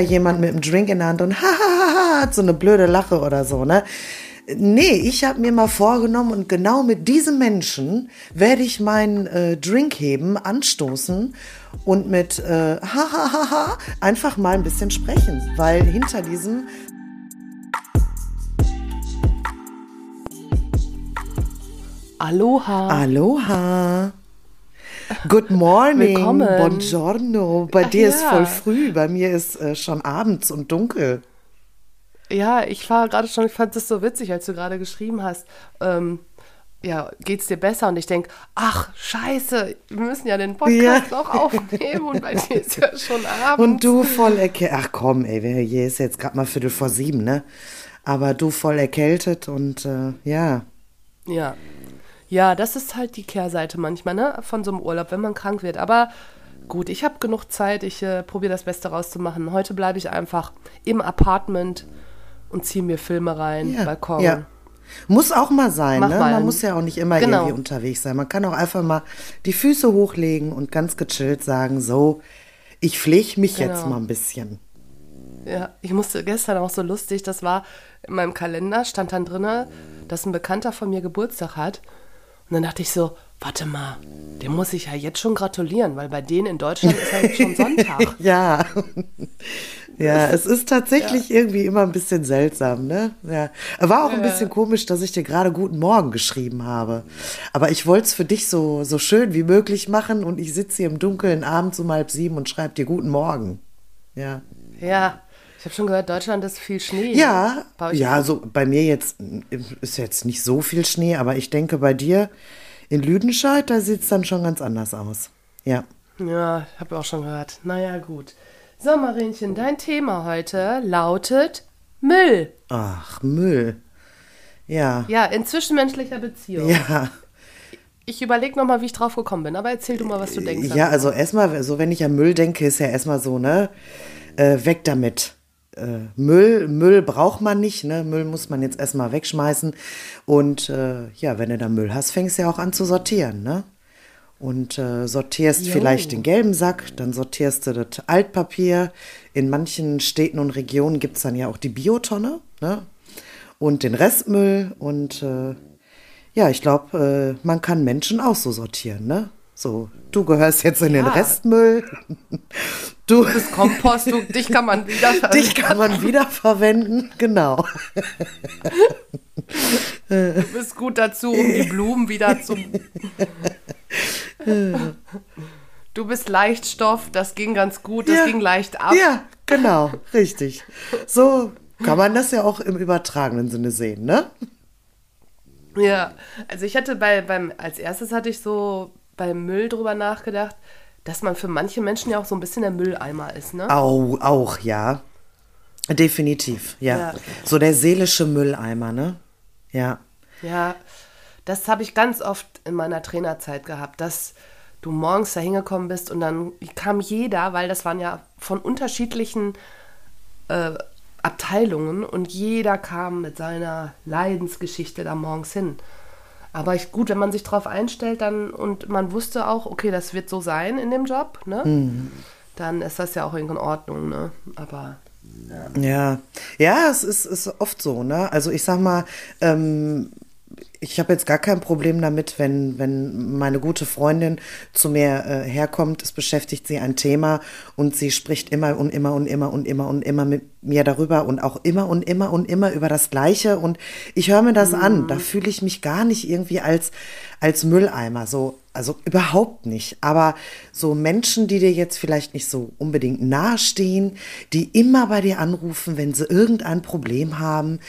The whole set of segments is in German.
jemand mit einem Drink in der Hand und ha, hat so eine blöde Lache oder so, ne? Nee, ich habe mir mal vorgenommen und genau mit diesem Menschen werde ich meinen äh, Drink heben, anstoßen und mit äh, ha, ha, ha, ha einfach mal ein bisschen sprechen, weil hinter diesem Aloha. Aloha. Good morning. Willkommen. Buongiorno. Bei Ach dir ist ja. voll früh, bei mir ist äh, schon abends und dunkel. Ja, ich war gerade schon, ich fand es so witzig, als du gerade geschrieben hast. Ähm, ja, geht's dir besser? Und ich denke, ach, scheiße, wir müssen ja den Podcast noch aufnehmen und bei dir ist ja schon Abend. Und du voll erkältet. Ach komm, ey, hier ist jetzt gerade mal Viertel vor sieben, ne? Aber du voll erkältet und äh, ja. Ja. Ja, das ist halt die Kehrseite manchmal, ne? Von so einem Urlaub, wenn man krank wird. Aber gut, ich habe genug Zeit, ich äh, probiere das Beste rauszumachen. Heute bleibe ich einfach im Apartment und ziehe mir Filme rein, ja. Balkon. Ja. Muss auch mal sein, Mach ne? mal. Man muss ja auch nicht immer Genau. irgendwie unterwegs sein. Man kann auch einfach mal die Füße hochlegen und ganz gechillt sagen, so, ich pflege mich jetzt Genau. mal ein bisschen. Ja, ich musste gestern auch so lustig, das war in meinem Kalender, stand dann drinne, dass ein Bekannter von mir Geburtstag hat. Und dann dachte ich so, warte mal, dem muss ich ja jetzt schon gratulieren, weil bei denen in Deutschland ist halt schon Sonntag. Ja. Ja, es ist tatsächlich irgendwie immer ein bisschen seltsam, ne? Ja. War auch ein bisschen komisch, dass ich dir gerade Guten Morgen geschrieben habe. Aber ich wollte es für dich so, so schön wie möglich machen und ich sitze hier im Dunkeln abends um halb sieben und schreibe dir Guten Morgen. Ja. Ja, habe schon gehört, Deutschland ist viel Schnee. Ja, ja, so bei mir jetzt ist jetzt nicht so viel Schnee, aber ich denke bei dir in Lüdenscheid, da sieht es dann schon ganz anders aus. Ja. Ja, ich habe auch schon gehört. Naja, gut. So, Marienchen, dein Thema heute lautet Müll. Ach, Müll. Ja. Ja, in zwischenmenschlicher Beziehung. Ja. Ich überlege nochmal, wie ich drauf gekommen bin, aber erzähl du mal, was du denkst. Ja, also erstmal, so wenn ich an Müll denke, ist ja erstmal so, ne, äh, weg damit. Äh, Müll, Müll braucht man nicht, ne? Müll muss man jetzt erstmal wegschmeißen. Und äh, ja, wenn du da Müll hast, fängst du ja auch an zu sortieren, ne? Und äh, sortierst Jo. vielleicht den gelben Sack, dann sortierst du das Altpapier. In manchen Städten und Regionen gibt es dann ja auch die Biotonne, ne? Und den Restmüll. Und äh, ja, ich glaube, äh, man kann Menschen auch so sortieren, ne? So, du gehörst jetzt in den Ja. Restmüll. Du, Das Kompost, du, dich kann man wieder dich kann man wiederverwenden, genau. Du bist gut dazu, um die Blumen wieder zu. Du bist Leichtstoff, das ging ganz gut, das Ja. ging leicht ab. Ja, genau, richtig. So kann man das ja auch im übertragenen Sinne sehen, ne? Ja, also ich hatte bei, beim, als erstes hatte ich so beim Müll drüber nachgedacht, dass man für manche Menschen ja auch so ein bisschen der Mülleimer ist, ne? Au, auch, ja. Definitiv, ja. Ja. So der seelische Mülleimer, ne? Ja. Ja, das habe ich ganz oft in meiner Trainerzeit gehabt, dass du morgens da hingekommen bist und dann kam jeder, weil das waren ja von unterschiedlichen äh, Abteilungen und jeder kam mit seiner Leidensgeschichte da morgens hin. Aber ich, gut, wenn man sich darauf einstellt dann und man wusste auch, okay, das wird so sein in dem Job, ne? Dann ist das ja auch in Ordnung, ne? Aber Ja, ja, es ist, ist oft so, ne? Also ich sag mal, ähm, ich habe jetzt gar kein Problem damit, wenn, wenn meine gute Freundin zu mir äh, herkommt, es beschäftigt sie ein Thema und sie spricht immer und immer und immer und immer und immer mit mir darüber und auch immer und immer und immer über das Gleiche. Und ich höre mir das an, da fühle ich mich gar nicht irgendwie als, als Mülleimer, so, also überhaupt nicht, aber so Menschen, die dir jetzt vielleicht nicht so unbedingt nahestehen, die immer bei dir anrufen, wenn sie irgendein Problem haben,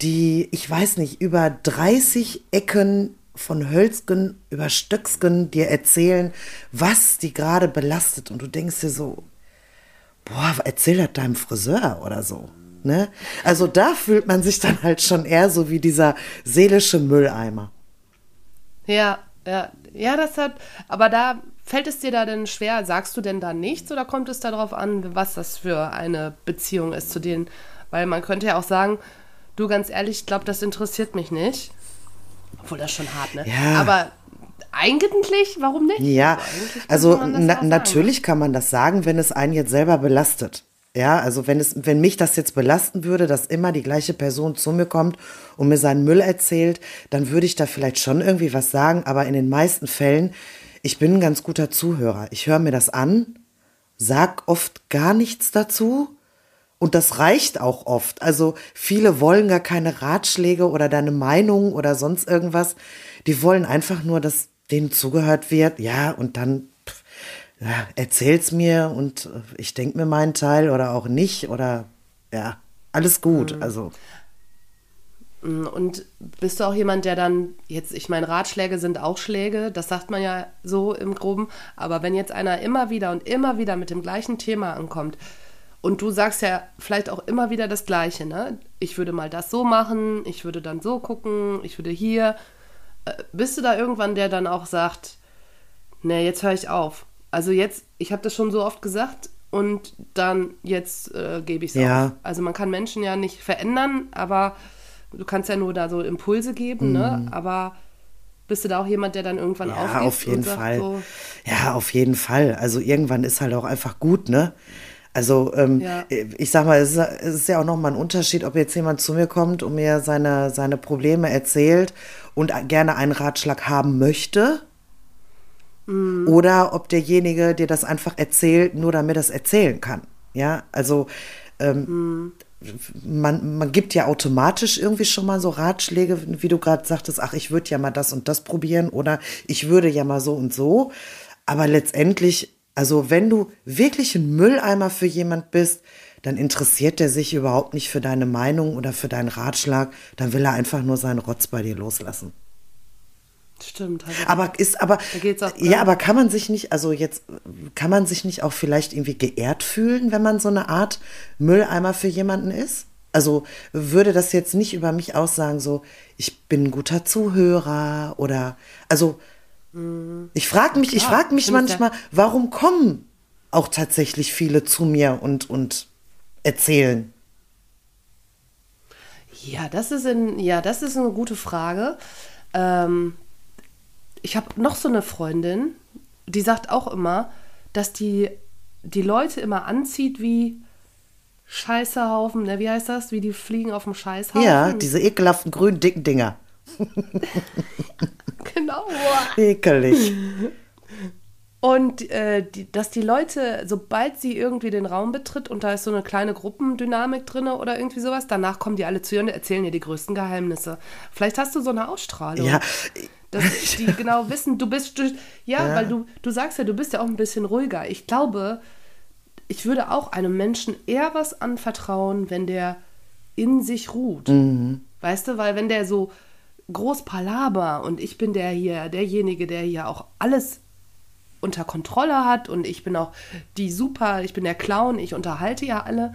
die, ich weiß nicht, über 30 Ecken von Hölzgen über Stöcksgen dir erzählen, was die gerade belastet und du denkst dir so, boah, erzähl das deinem Friseur oder so. Ne? Also da fühlt man sich dann halt schon eher so wie dieser seelische Mülleimer. Ja, ja, ja, das hat, aber da fällt es dir da denn schwer? Sagst du denn da nichts oder kommt es darauf an, was das für eine Beziehung ist zu denen? Weil man könnte ja auch sagen, du ganz ehrlich, ich glaube, das interessiert mich nicht. Obwohl das schon hart, ne? Ja. Aber eigentlich, warum nicht? Ja, also das na, natürlich kann man das sagen, wenn es einen jetzt selber belastet. Ja, also wenn es, wenn mich das jetzt belasten würde, dass immer die gleiche Person zu mir kommt und mir seinen Müll erzählt, dann würde ich da vielleicht schon irgendwie was sagen, aber in den meisten Fällen, ich bin ein ganz guter Zuhörer. Ich höre mir das an, sag oft gar nichts dazu und das reicht auch oft. Also viele wollen gar keine Ratschläge oder deine Meinung oder sonst irgendwas. Die wollen einfach nur, dass denen zugehört wird. Ja, und dann ja, erzähl's mir und ich denke mir meinen Teil oder auch nicht oder ja, alles gut. Mhm. Also. Und bist du auch jemand, der dann jetzt, ich meine, Ratschläge sind auch Schläge, das sagt man ja so im Groben, aber wenn jetzt einer immer wieder und immer wieder mit dem gleichen Thema ankommt, und du sagst ja vielleicht auch immer wieder das Gleiche, ne? Ich würde mal das so machen, ich würde dann so gucken, ich würde hier. Äh, bist du da irgendwann, der dann auch sagt, ne, jetzt höre ich auf. Also jetzt, ich habe das schon so oft gesagt und dann jetzt äh, gebe ich es ja. auf. Also man kann Menschen ja nicht verändern, aber du kannst ja nur da so Impulse geben, ne? mhm. ne? Aber bist du da auch jemand, der dann irgendwann ja, aufgibt? Ja, auf jeden Fall. So, ja, auf jeden Fall. Also irgendwann ist halt auch einfach gut, ne? Also ähm, ja. ich sag mal, es ist, es ist ja auch nochmal ein Unterschied, ob jetzt jemand zu mir kommt und mir seine, seine Probleme erzählt und gerne einen Ratschlag haben möchte. Mhm. Oder ob derjenige dir das einfach erzählt, nur damit er es erzählen kann. Ja, also ähm, mhm. man, man gibt ja automatisch irgendwie schon mal so Ratschläge, wie du gerade sagtest, ach, ich würde ja mal das und das probieren oder ich würde ja mal so und so. Aber letztendlich also wenn du wirklich ein Mülleimer für jemand bist, dann interessiert er sich überhaupt nicht für deine Meinung oder für deinen Ratschlag. Dann will er einfach nur seinen Rotz bei dir loslassen. Stimmt. Also aber ist aber ja, aber kann man sich nicht, also jetzt kann man sich nicht auch vielleicht irgendwie geehrt fühlen, wenn man so eine Art Mülleimer für jemanden ist? Also würde das jetzt nicht über mich aussagen, so ich bin ein guter Zuhörer oder also ich frage mich, ich frage mich manchmal, warum kommen auch tatsächlich viele zu mir und, und erzählen? Ja, das ist, in, ja, das ist eine gute Frage. Ähm, ich habe noch so eine Freundin, die sagt auch immer, dass die die Leute immer anzieht wie Scheißehaufen, ne, wie heißt das? Wie die fliegen auf dem Scheißhaufen. Ja, diese ekelhaften grünen dicken Dinger. genau. Ekelig. Und äh, die, dass die Leute, sobald sie irgendwie den Raum betritt und da ist so eine kleine Gruppendynamik drin oder irgendwie sowas, danach kommen die alle zu ihr und erzählen ihr die größten Geheimnisse. Vielleicht hast du so eine Ausstrahlung. Ja. Dass die genau wissen, du bist, du, ja, ja, weil du, du sagst ja, du bist ja auch ein bisschen ruhiger. Ich glaube, ich würde auch einem Menschen eher was anvertrauen, wenn der in sich ruht. Mhm. Weißt du, weil wenn der so groß Palaber und ich bin der hier, derjenige, der hier auch alles unter Kontrolle hat und ich bin auch die super, ich bin der Clown, ich unterhalte ja alle,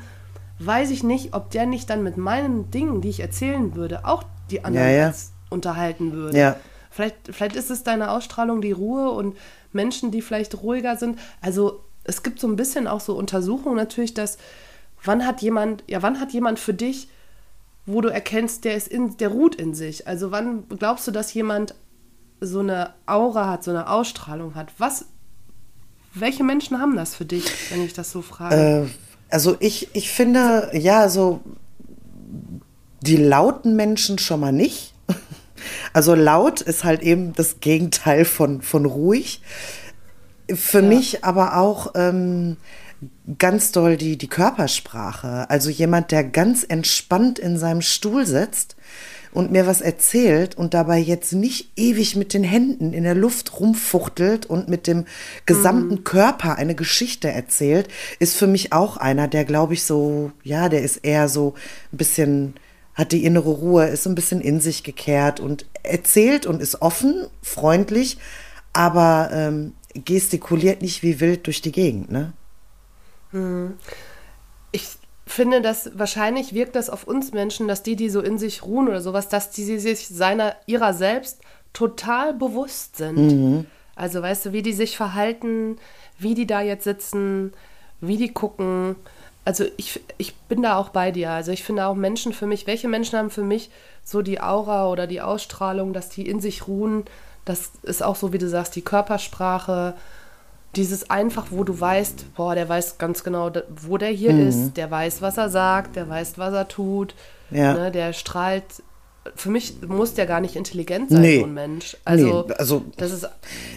weiß ich nicht, ob der nicht dann mit meinen Dingen, die ich erzählen würde, auch die anderen ja, ja. unterhalten würde. Ja. Vielleicht, vielleicht ist es deine Ausstrahlung, die Ruhe und Menschen, die vielleicht ruhiger sind. Also es gibt so ein bisschen auch so Untersuchungen natürlich, dass wann hat jemand, ja, wann hat jemand für dich wo du erkennst, der ist in, der ruht in sich. Also wann glaubst du, dass jemand so eine Aura hat, so eine Ausstrahlung hat? Was, welche Menschen haben das für dich, wenn ich das so frage? Äh, also ich, ich finde, ja, so die lauten Menschen schon mal nicht. Also laut ist halt eben das Gegenteil von, von ruhig. Für ja. mich aber auch ähm, ganz doll die, die Körpersprache. Also jemand, der ganz entspannt in seinem Stuhl sitzt und mir was erzählt und dabei jetzt nicht ewig mit den Händen in der Luft rumfuchtelt und mit dem gesamten mhm. Körper eine Geschichte erzählt, ist für mich auch einer, der glaube ich so, ja, der ist eher so ein bisschen, hat die innere Ruhe, ist ein bisschen in sich gekehrt und erzählt und ist offen, freundlich, aber ähm, gestikuliert nicht wie wild durch die Gegend, ne? Hm. Ich finde, dass wahrscheinlich wirkt das auf uns Menschen, dass die, die so in sich ruhen oder sowas, dass die sich seiner, ihrer selbst total bewusst sind. Mhm. Also weißt du, wie die sich verhalten, wie die da jetzt sitzen, wie die gucken. Also ich, ich bin da auch bei dir. Also ich finde auch Menschen für mich, welche Menschen haben für mich so die Aura oder die Ausstrahlung, dass die in sich ruhen. Das ist auch so, wie du sagst, die Körpersprache, dieses einfach, wo du weißt, boah, der weiß ganz genau, wo der hier mhm. ist, der weiß, was er sagt, der weiß, was er tut, ja. ne, der strahlt. Für mich muss der gar nicht intelligent sein, nee. so ein Mensch. Also, nee, also das ist.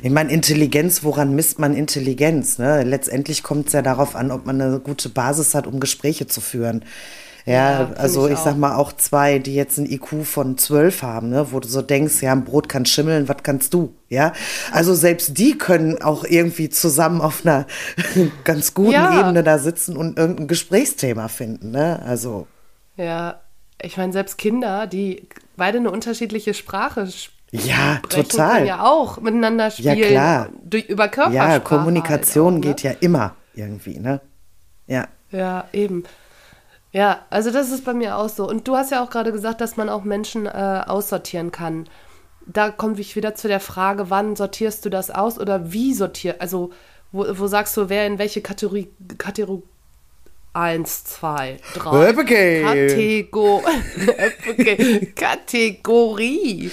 Ich meine, Intelligenz, woran misst man Intelligenz? Ne? Letztendlich kommt es ja darauf an, ob man eine gute Basis hat, um Gespräche zu führen. Ja, ja also ich, ich sag mal auch zwei, die jetzt ein IQ von zwölf haben, ne, wo du so denkst, ja, ein Brot kann schimmeln, was kannst du? Ja, also selbst die können auch irgendwie zusammen auf einer ganz guten ja. Ebene da sitzen und irgendein Gesprächsthema finden, ne? Also. Ja, ich meine, selbst Kinder, die beide eine unterschiedliche Sprache sprechen, ja, total. Können ja auch miteinander spielen. Ja, klar. Durch, über Körpersprache. Ja, Kommunikation halt auch, ne? geht ja immer irgendwie, ne? Ja. Ja, eben. Ja, also das ist bei mir auch so. Und du hast ja auch gerade gesagt, dass man auch Menschen äh, aussortieren kann. Da komme ich wieder zu der Frage, wann sortierst du das aus oder wie sortierst Also, wo, wo sagst du, wer in welche Kategorie, Kategorie Eins, zwei, drei. Kategor Kategorie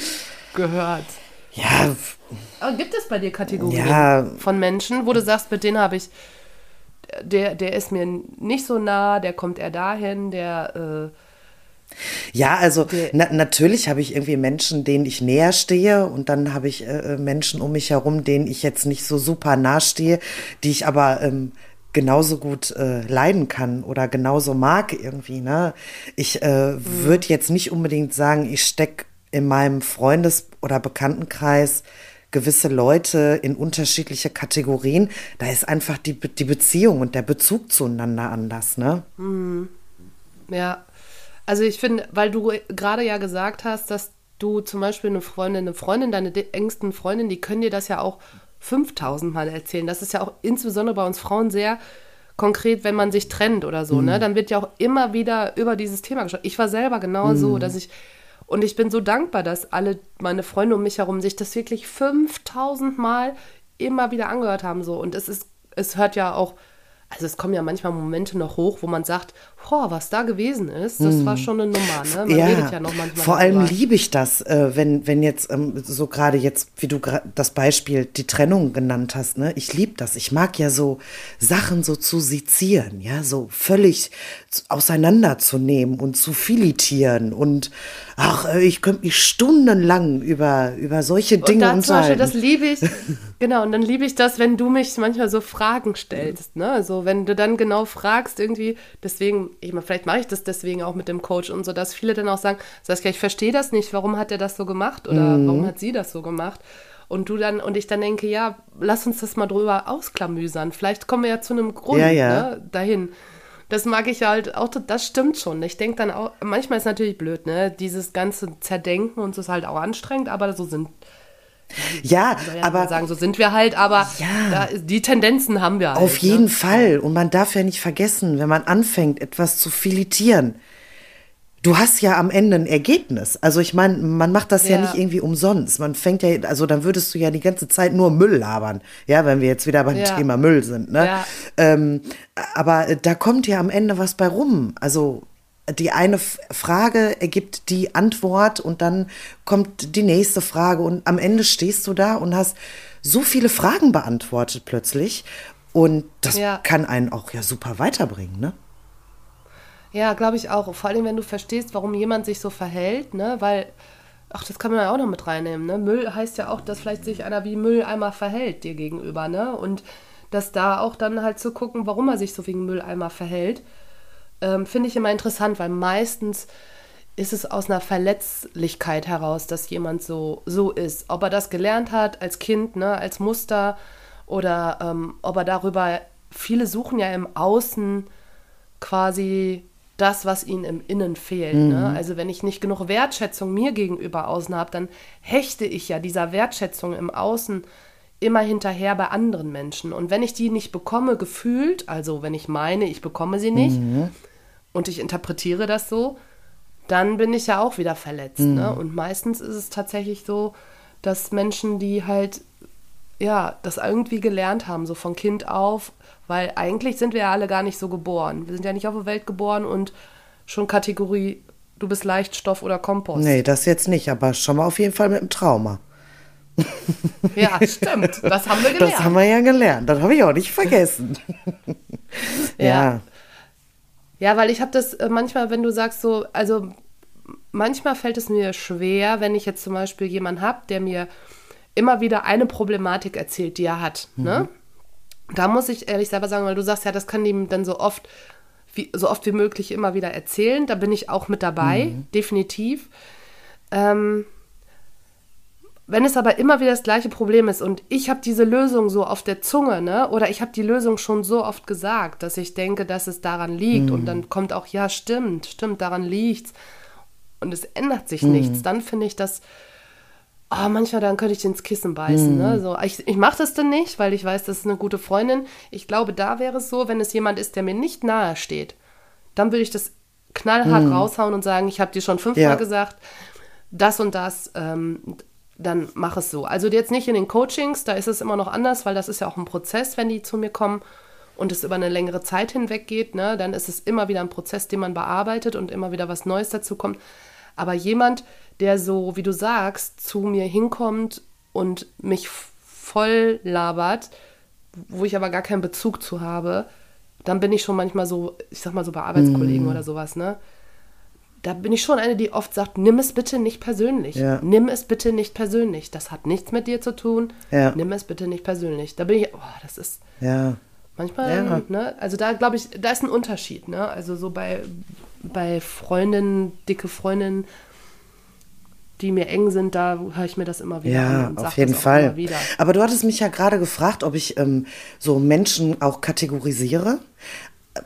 gehört. Ja. Aber gibt es bei dir Kategorien ja. von Menschen, wo du sagst, mit denen habe ich der, der ist mir nicht so nah, der kommt eher dahin, der. Äh, ja, also na, natürlich habe ich irgendwie Menschen, denen ich näher stehe und dann habe ich äh, äh, Menschen um mich herum, denen ich jetzt nicht so super nah stehe, die ich aber ähm, genauso gut äh, leiden kann oder genauso mag irgendwie. Ne? Ich äh, mhm. würde jetzt nicht unbedingt sagen, ich stecke in meinem Freundes- oder Bekanntenkreis gewisse Leute in unterschiedliche Kategorien, da ist einfach die, die Beziehung und der Bezug zueinander anders, ne? Mhm. Ja. Also ich finde, weil du gerade ja gesagt hast, dass du zum Beispiel eine Freundin, eine Freundin, deine engsten Freundin, die können dir das ja auch 5000 Mal erzählen. Das ist ja auch insbesondere bei uns Frauen sehr konkret, wenn man sich trennt oder so, ne? mhm. ne? Dann wird ja auch immer wieder über dieses Thema gesprochen. Ich war selber genau mhm. so, dass ich und ich bin so dankbar, dass alle meine Freunde um mich herum sich das wirklich 5000 Mal immer wieder angehört haben. So. Und es ist, es hört ja auch also es kommen ja manchmal Momente noch hoch, wo man sagt, boah, was da gewesen ist, das hm. war schon eine Nummer. Ne? Man ja, redet ja noch manchmal. Vor allem liebe ich das, äh, wenn, wenn jetzt ähm, so gerade jetzt, wie du das Beispiel die Trennung genannt hast, ne? Ich liebe das. Ich mag ja so Sachen so zu sezieren, ja, so völlig auseinanderzunehmen und zu filetieren und ach, äh, ich könnte mich stundenlang über, über solche Dinge und da unterhalten. Zum Beispiel, das liebe ich, genau, und dann liebe ich das, wenn du mich manchmal so Fragen stellst, ne, so wenn du dann genau fragst irgendwie, deswegen, ich meine, vielleicht mache ich das deswegen auch mit dem Coach und so, dass viele dann auch sagen, Saskia, ich verstehe das nicht, warum hat er das so gemacht oder mhm. warum hat sie das so gemacht? Und du dann, und ich dann denke, ja, lass uns das mal drüber ausklamüsern. Vielleicht kommen wir ja zu einem Grund ja, ja. Ne, dahin. Das mag ich halt auch, das stimmt schon. Ich denke dann auch, manchmal ist es natürlich blöd, ne? Dieses ganze Zerdenken und so ist halt auch anstrengend, aber so sind ja, ja aber sagen, so sind wir halt, aber ja, da, die Tendenzen haben wir halt. Auf ne? jeden ne? Fall. Und man darf ja nicht vergessen, wenn man anfängt, etwas zu filetieren, du hast ja am Ende ein Ergebnis. Also ich meine, man macht das ja. ja. nicht irgendwie umsonst. Man fängt ja, also dann würdest du ja die ganze Zeit nur Müll labern, ja, wenn wir jetzt wieder beim ja. Thema Müll sind. Ne? Ja. Ähm, aber da kommt ja am Ende was bei rum. Also die eine Frage ergibt die Antwort und dann kommt die nächste Frage und am Ende stehst du da und hast so viele Fragen beantwortet plötzlich und das kann einen auch ja super weiterbringen, ne? Ja, glaube ich auch. Vor allem, wenn du verstehst, warum jemand sich so verhält, ne? Weil, ach, das kann man ja auch noch mit reinnehmen, ne? Müll heißt ja auch, dass vielleicht sich einer wie Mülleimer verhält dir gegenüber, ne? Und dass da auch dann halt zu gucken, warum er sich so wie ein Mülleimer verhält ähm, finde ich immer interessant, weil meistens ist es aus einer Verletzlichkeit heraus, dass jemand so, so ist. Ob er das gelernt hat als Kind, ne, als Muster oder ähm, ob er darüber, viele suchen ja im Außen quasi das, was ihnen im Innen fehlt. Ne? Mhm. Ne? Also wenn ich nicht genug Wertschätzung mir gegenüber außen habe, dann hechte ich ja dieser Wertschätzung im Außen immer hinterher bei anderen Menschen. Und wenn ich die nicht bekomme, gefühlt, also wenn ich meine, ich bekomme sie nicht, mhm und ich interpretiere das so, dann bin ich ja auch wieder verletzt. Ne? Mhm. Ne? Und meistens ist es tatsächlich so, dass Menschen, die halt ja, das irgendwie gelernt haben, so von Kind auf, weil eigentlich sind wir ja alle gar nicht so geboren. Wir sind ja nicht auf der Welt geboren und schon Kategorie, du bist Leichtstoff oder Kompost. Nee, das jetzt nicht, aber schon mal auf jeden Fall mit einem Trauma. Ja, stimmt. Das haben wir gelernt. Das haben wir ja gelernt. Das habe ich auch nicht vergessen. ja. ja. Ja, weil ich habe das äh, manchmal, wenn du sagst so, also manchmal fällt es mir schwer, wenn ich jetzt zum Beispiel jemanden habe, der mir immer wieder eine Problematik erzählt, die er hat. Ne? Mhm. Ne? Da muss ich ehrlich selber sagen, weil du sagst ja, das kann ihm dann so oft, wie, so oft wie möglich immer wieder erzählen. Da bin ich auch mit dabei, mhm. definitiv. Ähm, wenn es aber immer wieder das gleiche Problem ist und ich habe diese Lösung so auf der Zunge, ne? Oder ich habe die Lösung schon so oft gesagt, dass ich denke, dass es daran liegt mhm. und dann kommt auch, ja, stimmt, stimmt, daran liegt's und es ändert sich mhm. nichts, dann finde ich das, oh, manchmal dann könnte ich ins Kissen beißen. Mhm. Ne? So, ich ich mache das dann nicht, weil ich weiß, das ist eine gute Freundin. Ich glaube, da wäre es so, wenn es jemand ist, der mir nicht nahe steht, dann würde ich das knallhart mhm. raushauen und sagen, ich habe dir schon fünfmal ja. gesagt, das und das, ähm, dann mach es so. Also jetzt nicht in den Coachings, da ist es immer noch anders, weil das ist ja auch ein Prozess, wenn die zu mir kommen und es über eine längere Zeit hinweg geht, ne, dann ist es immer wieder ein Prozess, den man bearbeitet und immer wieder was Neues dazu kommt. Aber jemand, der so, wie du sagst, zu mir hinkommt und mich voll labert, wo ich aber gar keinen Bezug zu habe, dann bin ich schon manchmal so, ich sag mal so bei Arbeitskollegen mm. oder sowas, ne? Da bin ich schon eine, die oft sagt, nimm es bitte nicht persönlich. Ja. Nimm es bitte nicht persönlich. Das hat nichts mit dir zu tun. Ja. Nimm es bitte nicht persönlich. Da bin ich, oh, das ist. Ja. Manchmal, ja. ne? Also da glaube ich, da ist ein Unterschied, ne? Also so bei, bei Freundinnen, dicke Freundinnen, die mir eng sind, da höre ich mir das immer wieder ja, an. Ja, auf jeden Fall. Aber du hattest mich ja gerade gefragt, ob ich ähm, so Menschen auch kategorisiere.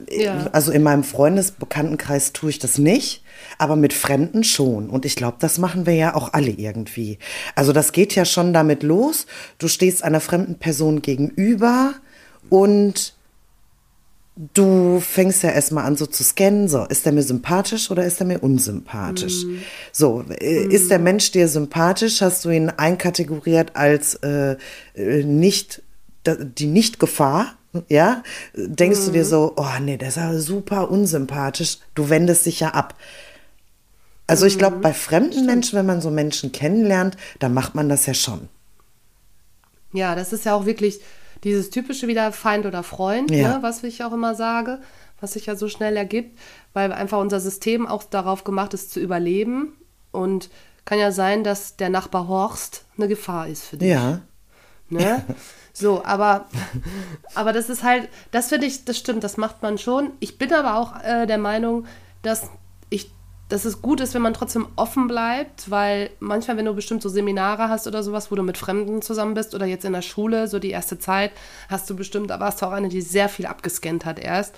Ja. Also in meinem Freundesbekanntenkreis tue ich das nicht, aber mit Fremden schon. Und ich glaube, das machen wir ja auch alle irgendwie. Also das geht ja schon damit los. Du stehst einer fremden Person gegenüber und du fängst ja erstmal an, so zu scannen, so, ist der mir sympathisch oder ist er mir unsympathisch? Mm. So, mm. ist der Mensch dir sympathisch, hast du ihn einkategoriert als äh, äh nicht, die Nicht-Gefahr, ja? Denkst mm. du dir mhm. so, oh nee, der ist ja super unsympathisch, du wendest dich ja ab. Also ich glaube, mhm. bei fremden Stimmt. Menschen, wenn man so Menschen kennenlernt, dann macht man das ja schon. Ja, das ist ja auch wirklich, dieses typische wieder Feind oder Freund, ja. ne, was ich auch immer sage, was sich ja so schnell ergibt, weil einfach unser System auch darauf gemacht ist, zu überleben. Und kann ja sein, dass der Nachbar Horst eine Gefahr ist für dich. Ja. Ne? So, aber, aber das ist halt, das finde ich, das stimmt, das macht man schon. Ich bin aber auch äh, der Meinung, dass ich dass es gut ist, wenn man trotzdem offen bleibt, weil manchmal, wenn du bestimmt so Seminare hast oder sowas, wo du mit Fremden zusammen bist oder jetzt in der Schule, so die erste Zeit, hast du bestimmt, aber hast du auch eine, die sehr viel abgescannt hat erst.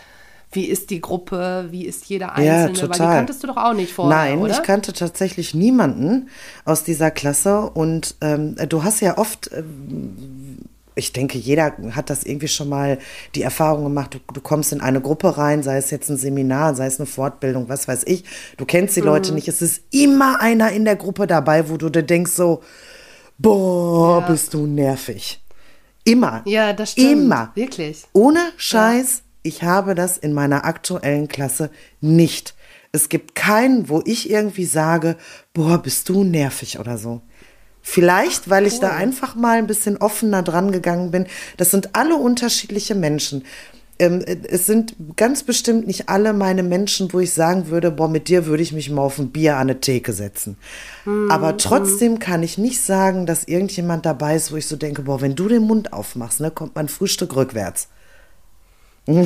Wie ist die Gruppe? Wie ist jeder Einzelne? Ja, total. Weil die kanntest du doch auch nicht vorher, Nein, oder? ich kannte tatsächlich niemanden aus dieser Klasse und ähm, du hast ja oft ähm, ich denke, jeder hat das irgendwie schon mal die Erfahrung gemacht. Du, du, kommst in eine Gruppe rein, sei es jetzt ein Seminar, sei es eine Fortbildung, was weiß ich. Du kennst die mhm. Leute nicht. Es ist immer einer in der Gruppe dabei, wo du dir denkst so, boah, ja. bist du nervig. Immer. Ja, das stimmt. Immer. Wirklich. Ohne Scheiß, ja. ich habe das in meiner aktuellen Klasse nicht. Es gibt keinen, wo ich irgendwie sage, boah, bist du nervig oder so. Vielleicht, weil ich da einfach mal ein bisschen offener dran gegangen bin. Das sind alle unterschiedliche Menschen. Ähm, es sind ganz bestimmt nicht alle meine Menschen, wo ich sagen würde, boah, mit dir würde ich mich mal auf ein Bier an eine Theke setzen. Mhm. Aber trotzdem kann ich nicht sagen, dass irgendjemand dabei ist, wo ich so denke, boah, wenn du den Mund aufmachst, ne, kommt mein Frühstück rückwärts. oh,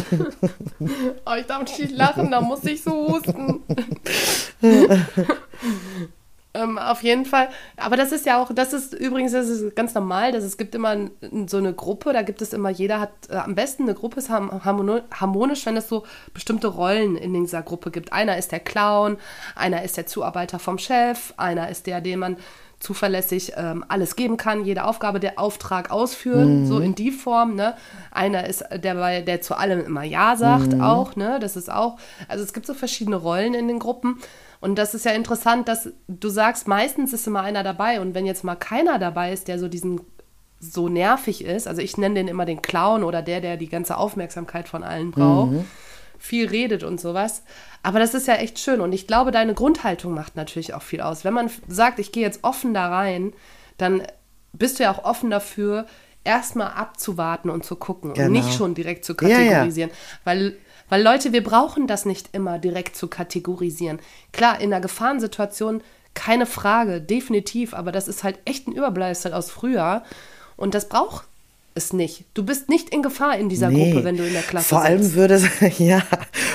ich darf nicht lachen, da muss ich so husten. Ähm, auf jeden Fall. Aber das ist ja auch, das ist übrigens, das ist ganz normal, dass es gibt immer so eine Gruppe, da gibt es immer, jeder hat äh, am besten eine Gruppe ist harmonisch, wenn es so bestimmte Rollen in dieser Gruppe gibt. Einer ist der Clown, einer ist der Zuarbeiter vom Chef, einer ist der, dem man zuverlässig ähm, alles geben kann, jede Aufgabe, der Auftrag ausführen, mhm. so in die Form, ne? Einer ist der, der zu allem immer Ja sagt, mhm. auch, ne? Das ist auch, also es gibt so verschiedene Rollen in den Gruppen. Und das ist ja interessant, dass du sagst, meistens ist immer einer dabei. Und wenn jetzt mal keiner dabei ist, der so diesen so nervig ist, also ich nenne den immer den Clown oder der, der die ganze Aufmerksamkeit von allen braucht, mhm. viel redet und sowas. Aber das ist ja echt schön. Und ich glaube, deine Grundhaltung macht natürlich auch viel aus. Wenn man sagt, ich gehe jetzt offen da rein, dann bist du ja auch offen dafür, erstmal abzuwarten und zu gucken Genau. und nicht schon direkt zu Ja, ja. kategorisieren. Weil, weil Leute, wir brauchen das nicht immer direkt zu kategorisieren. Klar, in einer Gefahrensituation keine Frage, definitiv, aber das ist halt echt ein Überbleibsel aus früher und das braucht es nicht. Du bist nicht in Gefahr in dieser Nee. Gruppe, wenn du in der Klasse Vor allem sitzt. würde es, ja,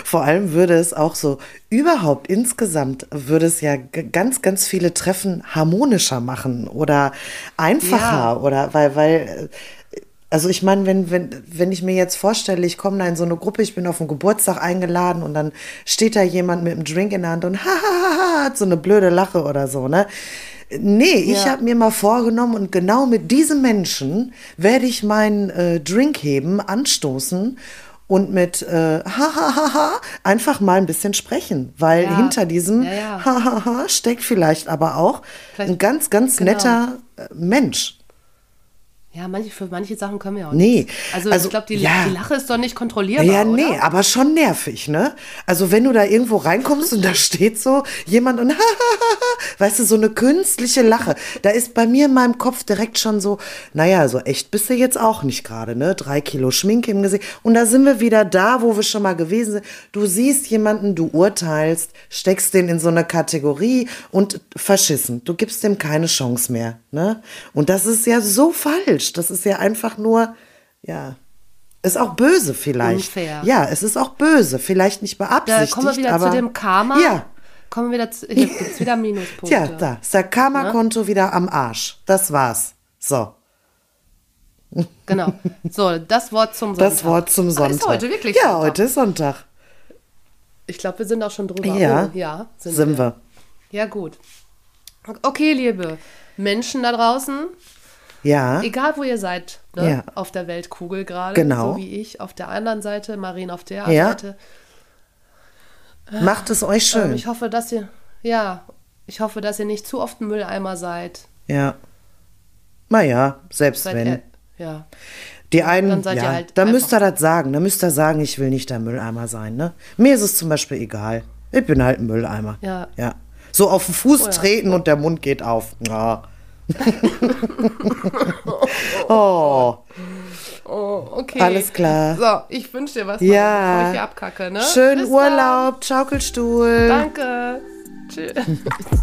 vor allem würde es auch so, überhaupt insgesamt würde es ja ganz, ganz viele Treffen harmonischer machen oder einfacher Ja. oder weil, weil, äh, also ich meine, wenn, wenn, wenn ich mir jetzt vorstelle, ich komme da in so eine Gruppe, ich bin auf einen Geburtstag eingeladen und dann steht da jemand mit einem Drink in der Hand und ha, ha, ha, ha, hat so eine blöde Lache oder so, ne? Nee, ich Ja. habe mir mal vorgenommen und genau mit diesem Menschen werde ich meinen äh, Drink heben, anstoßen und mit äh, ha, ha, ha, ha einfach mal ein bisschen sprechen, weil Ja. hinter diesem Ja, ja. ha, ha, ha steckt vielleicht aber auch Vielleicht- ein ganz, ganz genau. netter äh, Mensch. Ja, manche, für manche Sachen können wir auch Nee, nicht. Also, also, ich glaube, die, ja. die Lache ist doch nicht kontrollierbar, Ja, nee, oder? aber schon nervig, ne? Also wenn du da irgendwo reinkommst und da steht so jemand und weißt du, so eine künstliche Lache, da ist bei mir in meinem Kopf direkt schon so, naja, so echt bist du jetzt auch nicht gerade, ne? Drei Kilo Schminke im Gesicht. Und da sind wir wieder da, wo wir schon mal gewesen sind. Du siehst jemanden, du urteilst, steckst den in so eine Kategorie und verschissen. Du gibst dem keine Chance mehr, ne? Und das ist ja so falsch. Das ist ja einfach nur, ja. Ist auch böse vielleicht. Unfair. Ja, es ist auch böse. Vielleicht nicht Da beabsichtigt. kommen wir wieder aber, zu dem Karma. Ja, Kommen wir wieder zu, hier gibt's wieder Minuspunkte. tja, da ist der Karma-Konto wieder am Arsch. Das war's. So, Genau. So, das Wort zum Sonntag. das Wort zum Ah, Sonntag. Ist heute wirklich Ja, Sonntag. heute ist Sonntag. Ich glaube, wir sind auch schon drüber. Ja, Oh, ja sind, sind wir. Ja, gut. Okay, liebe Menschen da draußen, Ja, egal wo ihr seid, ne? Ja. auf der Weltkugel gerade, Genau. so wie ich, auf der anderen Seite, Marien auf der Ja. Seite. macht es euch Ähm, schön. ich hoffe, dass ihr, ja, ich hoffe, dass ihr nicht zu oft ein Mülleimer seid. ja. Naja, selbst Seid wenn. ihr, ja. Die einen, Dann seid ihr ja, halt da einfach- müsst ihr das sagen. Da müsst ihr sagen, ich will nicht der Mülleimer sein. Ne? Mir ist es zum Beispiel egal. Ich bin halt ein Mülleimer. Ja. ja. So auf den Fuß Oh ja. treten und der Mund geht auf. Ja. oh, Oh, okay. Alles klar. So, ich wünsche dir was, Ja. bevor ich hier abkacke, ne? schönen Bis Urlaub, Schaukelstuhl. Dann. Danke. Tschüss.